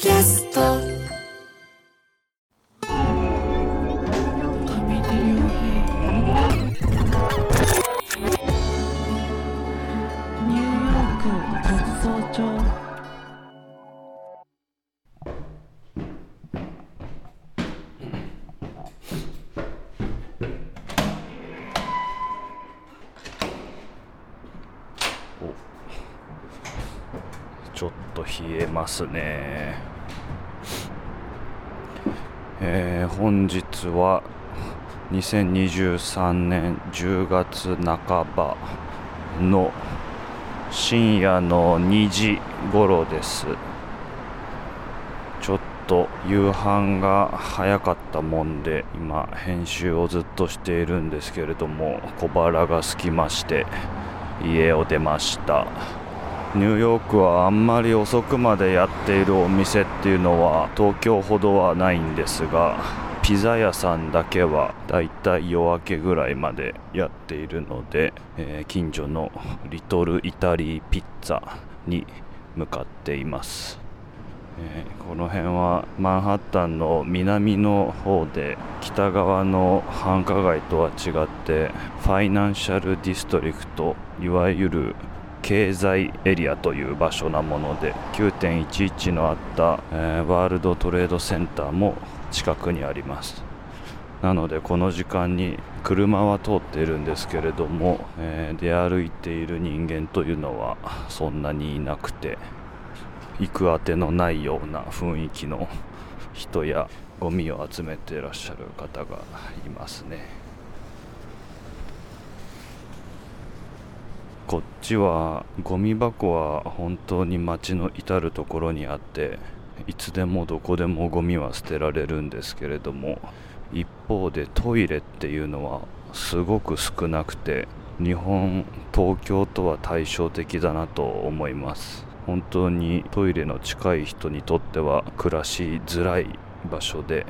キャストと冷えますね。えー本日は2023年10月半ばの深夜の2時頃です。ちょっと夕飯が早かったもんで今編集をずっとしているんですけれども小腹が空きまして家を出ました。ニューヨークはあんまり遅くまでやっているお店っていうのは東京ほどはないんですがピザ屋さんだけはだいたい夜明けぐらいまでやっているので、えー近所のリトルイタリーピッツァに向かっています、えーこの辺はマンハッタンの南の方で北側の繁華街とは違ってファイナンシャルディストリクトいわゆる経済エリアという場所なもので9.11のあった、えーワールドトレードセンターも近くにあります。なのでこの時間に車は通っているんですけれども、えー出歩いている人間というのはそんなにいなくて行くあてのないような雰囲気の人やゴミを集めていらっしゃる方がいますね。こっちはゴミ箱は本当に街の至る所にあっていつでもどこでもゴミは捨てられるんですけれども一方でトイレっていうのはすごく少なくて日本東京とは対照的だなと思います。本当にトイレの近い人にとっては暮らしづらい場所で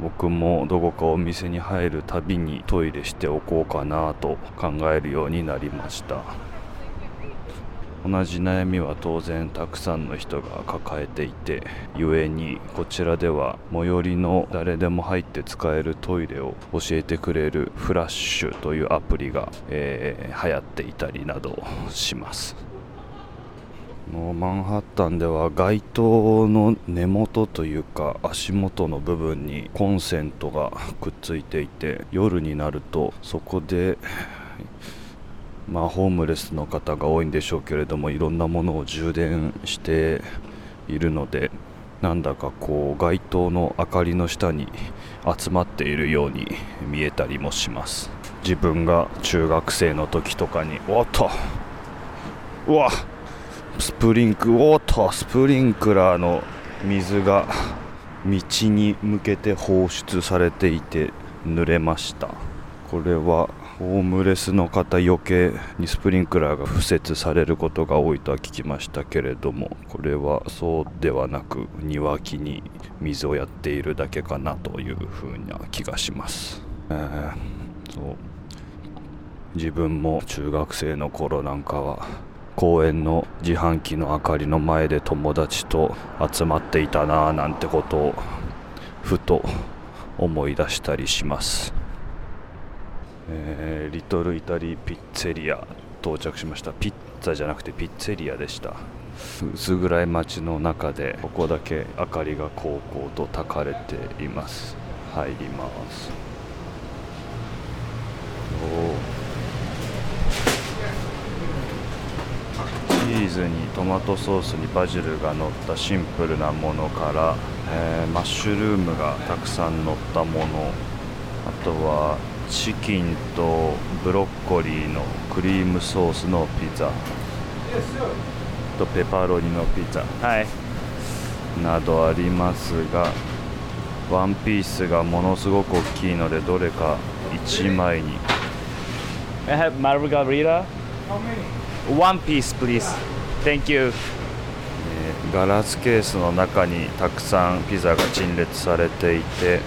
僕もどこかお店に入るたびにトイレしておこうかなと考えるようになりました。同じ悩みは当然たくさんの人が抱えていて故にこちらでは最寄りの誰でも入って使えるトイレを教えてくれるフラッシュというアプリが、えー流行っていたりなどします。もうマンハッタンでは街灯の根元というか足元の部分にコンセントがくっついていて夜になるとそこで まあホームレスの方が多いんでしょうけれどもいろんなものを充電しているのでなんだかこう街灯の明かりの下に集まっているように見えたりもします。自分が中学生の時とかにおっとうわっスプリンクおっとスプリンクラーの水が道に向けて放出されていて濡れました。これはホームレスの方除けにスプリンクラーが敷設されることが多いとは聞きましたけれどもこれはそうではなく庭木に水をやっているだけかなというふうな気がします、えーそう。自分も中学生の頃なんかは公園の自販機の明かりの前で友達と集まっていたなぁなんてことをふと思い出したりします、えーリトルイタリーピッツェリア到着しました。ピッツァじゃなくてピッツェリアでした。薄暗い街の中でここだけ明かりがこうこうと焚かれています。入りますおーチーズにトマトソースにバジルが乗ったシンプルなものから、えーマッシュルームがたくさん乗ったもの。あとはチキンとブロッコリーのクリームソースのピザ。とペパロニのピザ。はい。などありますがワンピースがものすごく大きいのでどれか1枚に。I have margarita One piece please Thank you. ガラスケースの中にたくさんピザが陳列されていて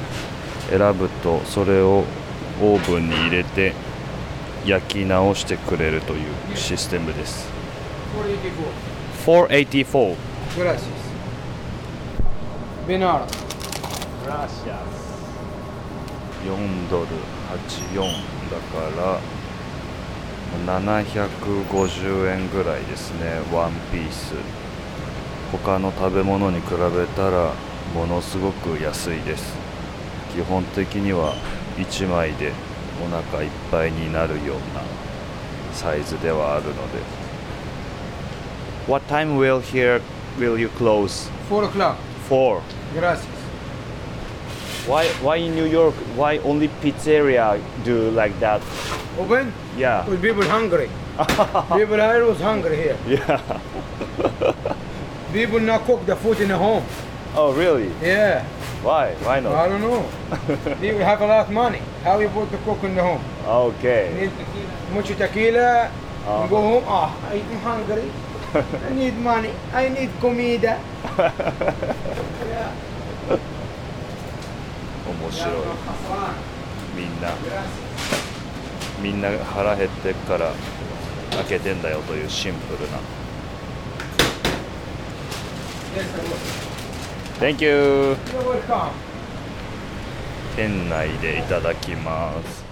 選ぶとそれをオーブンに入れて焼き直してくれるというシステムです。484 Gracias. Benar. Gracias. 4ドル84だから。750円ぐらいですね。ワンピース。他の食べ物に比べたらものすごく安いです。基本的には1枚でお腹いっぱいになるようなサイズではあるので。What time will here will you close? 4 o'clock. Four. Gracias Why why in New York? Why only pizzeria do like that? open Yeah. with people hungry people here was hungry here Yeah. people not cook the food in the home Oh really? yeah Why? Why not? I don't know people have a lot of money how you put the cook in the home Okay. need much tequila and go home ah I'm hungry I need money I need comida yeah 面白い。みんなみんな腹減ってっから開けてんだよというシンプルな。Thank you. 店内でいただきます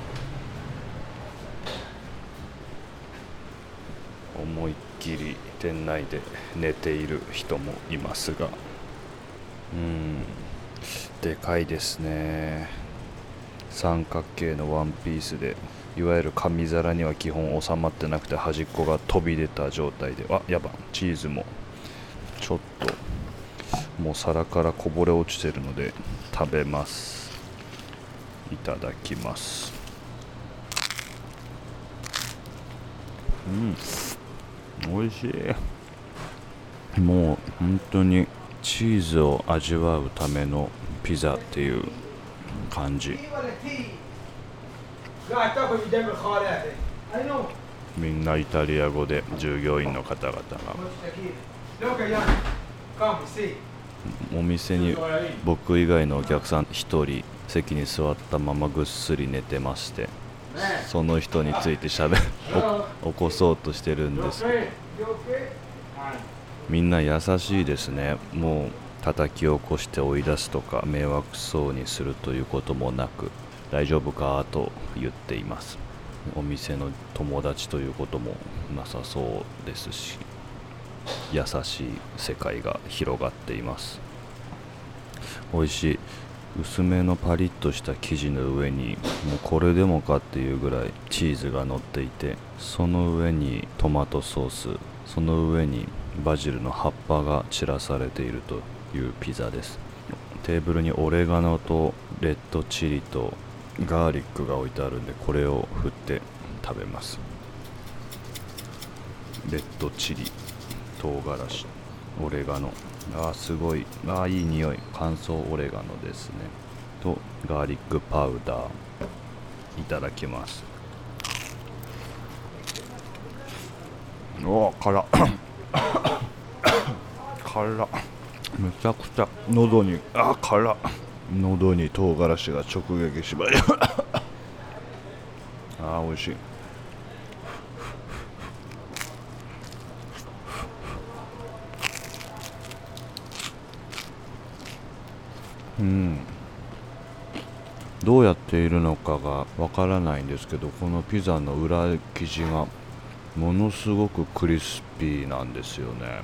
思いっきり店内で寝ている人もいますがうんでかいですね。三角形のワンピースでいわゆる紙皿には基本収まってなくて端っこが飛び出た状態で。あやばチーズも。ちょっともう皿からこぼれ落ちてるので食べます。いただきます。うん。美味しい。もう本当にチーズを味わうためのピザっていう感じみんなイタリア語で従業員の方々がお店に僕以外のお客さん1人席に座ったままぐっすり寝てましてその人についてしゃべ起こそうとしてるんですけど。みんな優しいですね。もう叩き起こして追い出すとか迷惑そうにするということもなく大丈夫かと言っています。お店の友達ということもなさそうですし優しい世界が広がっています。美味しい薄めのパリッとした生地の上にもうこれでもかっていうぐらいチーズが乗っていてその上にトマトソースその上にバジルの葉っぱが散らされているというピザです。テーブルにオレガノとレッドチリとガーリックが置いてあるんでこれを振って食べます。レッドチリ唐辛子オレガノ。あーすごい。あーいい匂い。乾燥オレガノですね。とガーリックパウダーいただきます。おー辛っ。辛っ。めちゃくちゃ。喉にあ辛っ。喉に唐辛子が直撃しました あー美味しい。うん。どうやっているのかがわからないんですけどこのピザの裏生地がものすごくクリスピーなんですよね。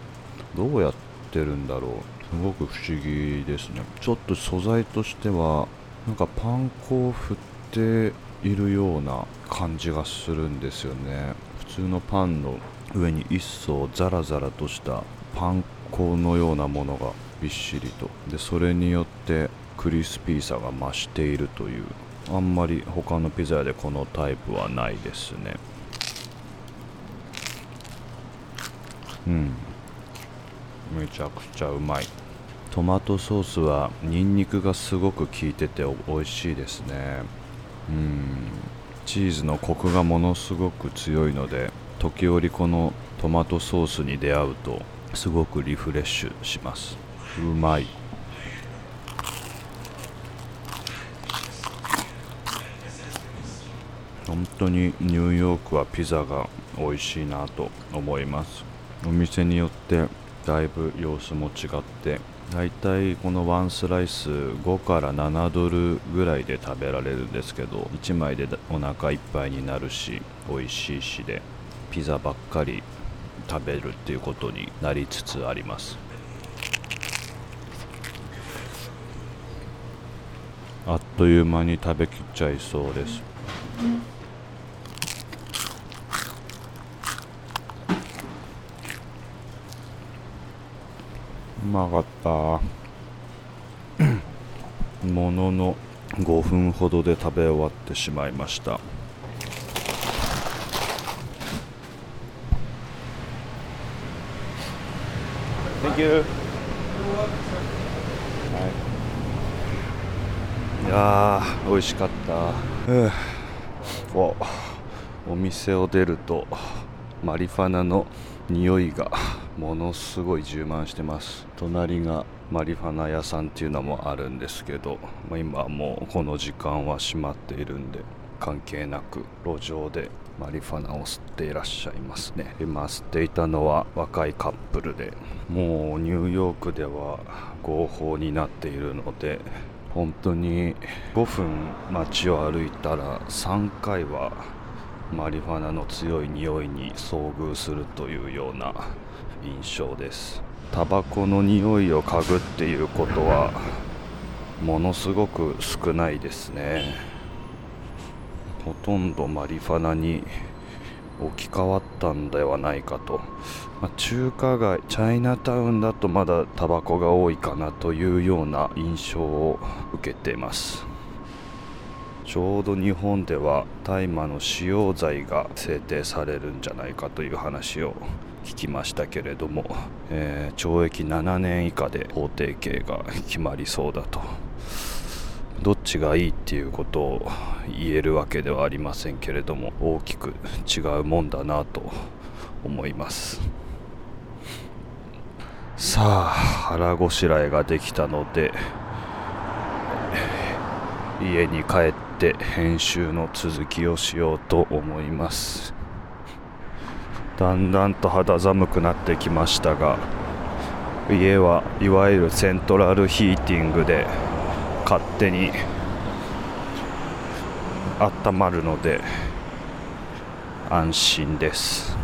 どうやってるんだろう。すごく不思議ですね。ちょっと素材としてはなんかパン粉を振っているような感じがするんですよね。普通のパンの上に一層ザラザラとしたパン粉のようなものがびっしりと。でそれによってクリスピーさが増しているという。あんまり他のピザ屋でこのタイプはないですね。うん。めちゃくちゃうまい。トマトソースはニンニクがすごく効いてて美味しいですね。うん。チーズのコクがものすごく強いので時折このトマトソースに出会うとすごくリフレッシュします。うまい。本当にニューヨークはピザが美味しいなと思います。お店によってだいぶ様子も違ってだいたいこのワンスライス5から7ドルぐらいで食べられるんですけど1枚でお腹いっぱいになるし美味しいしでピザばっかり食べるっていうことになりつつあります。あっという間に食べきっちゃいそうです。まかった。ものの5分ほどで食べ終わってしまいました。Thank you. い。やー美味しかった。おお店を出るとマリファナの匂いがものすごい充満してます。隣がマリファナ屋さんっていうのもあるんですけど、まあ、今はもうこの時間は閉まっているんで関係なく路上でマリファナを吸っていらっしゃいますね。今吸っていたのは若いカップルでもうニューヨークでは合法になっているので本当に5分街を歩いたら3回はマリファナの強い匂いに遭遇するというような印象です。タバコの匂いを嗅ぐっていうことはものすごく少ないですね。ほとんどマリファナに置き換わったんではないかと、まあ、中華街チャイナタウンだとまだタバコが多いかなというような印象を受けてます。ちょうど日本では大麻の使用罪が制定されるんじゃないかという話を聞きましたけれども、えー、懲役7年以下で法定刑が決まりそうだと。どっちがいいっていうことを言えるわけではありませんけれども大きく違うもんだなと思います。さあ腹ごしらえができたので家に帰って編集の続きをしようと思います。だんだんと肌寒くなってきましたが家はいわゆるセントラルヒーティングで勝手に温まるので安心です。